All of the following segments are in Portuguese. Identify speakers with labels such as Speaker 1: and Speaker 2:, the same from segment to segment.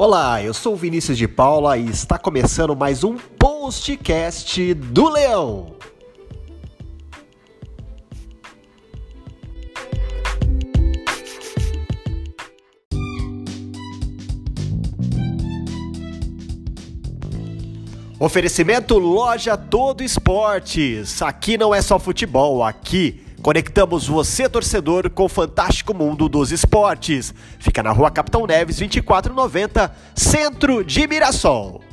Speaker 1: Olá, eu sou o Vinícius de Paula e está começando mais um postcast do Leão. Oferecimento Loja Todo Esportes. Aqui não é só futebol, aqui Conectamos você, torcedor, com o fantástico mundo dos esportes. Fica na rua Capitão Neves, 2490, centro de Mirassol.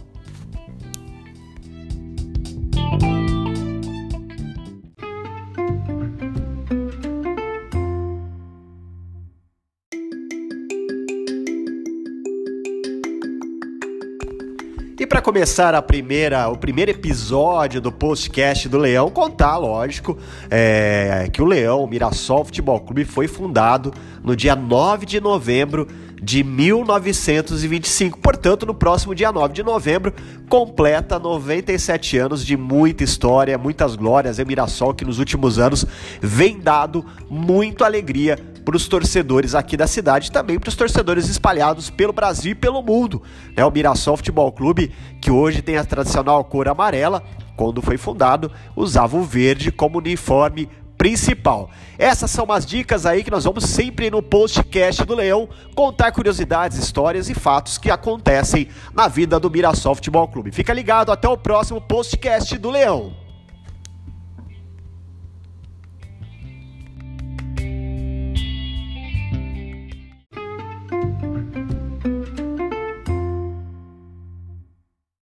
Speaker 1: E para começar a primeira, o primeiro episódio do podcast do Leão, contar, lógico, é, que o Leão, o Mirassol Futebol Clube, foi fundado no dia 9 de novembro de 1925. Portanto, no próximo dia 9 de novembro, completa 97 anos de muita história, muitas glórias. É Mirassol que nos últimos anos vem dado muita alegria para os torcedores aqui da cidade, também para os torcedores espalhados pelo Brasil e pelo mundo. É o Mirassol Futebol Clube, que hoje tem a tradicional cor amarela, quando foi fundado, usava o verde como uniforme principal. Essas são as dicas aí que nós vamos sempre no postcast do Leão contar curiosidades, histórias e fatos que acontecem na vida do Mirassol Futebol Clube. Fica ligado, até o próximo postcast do Leão.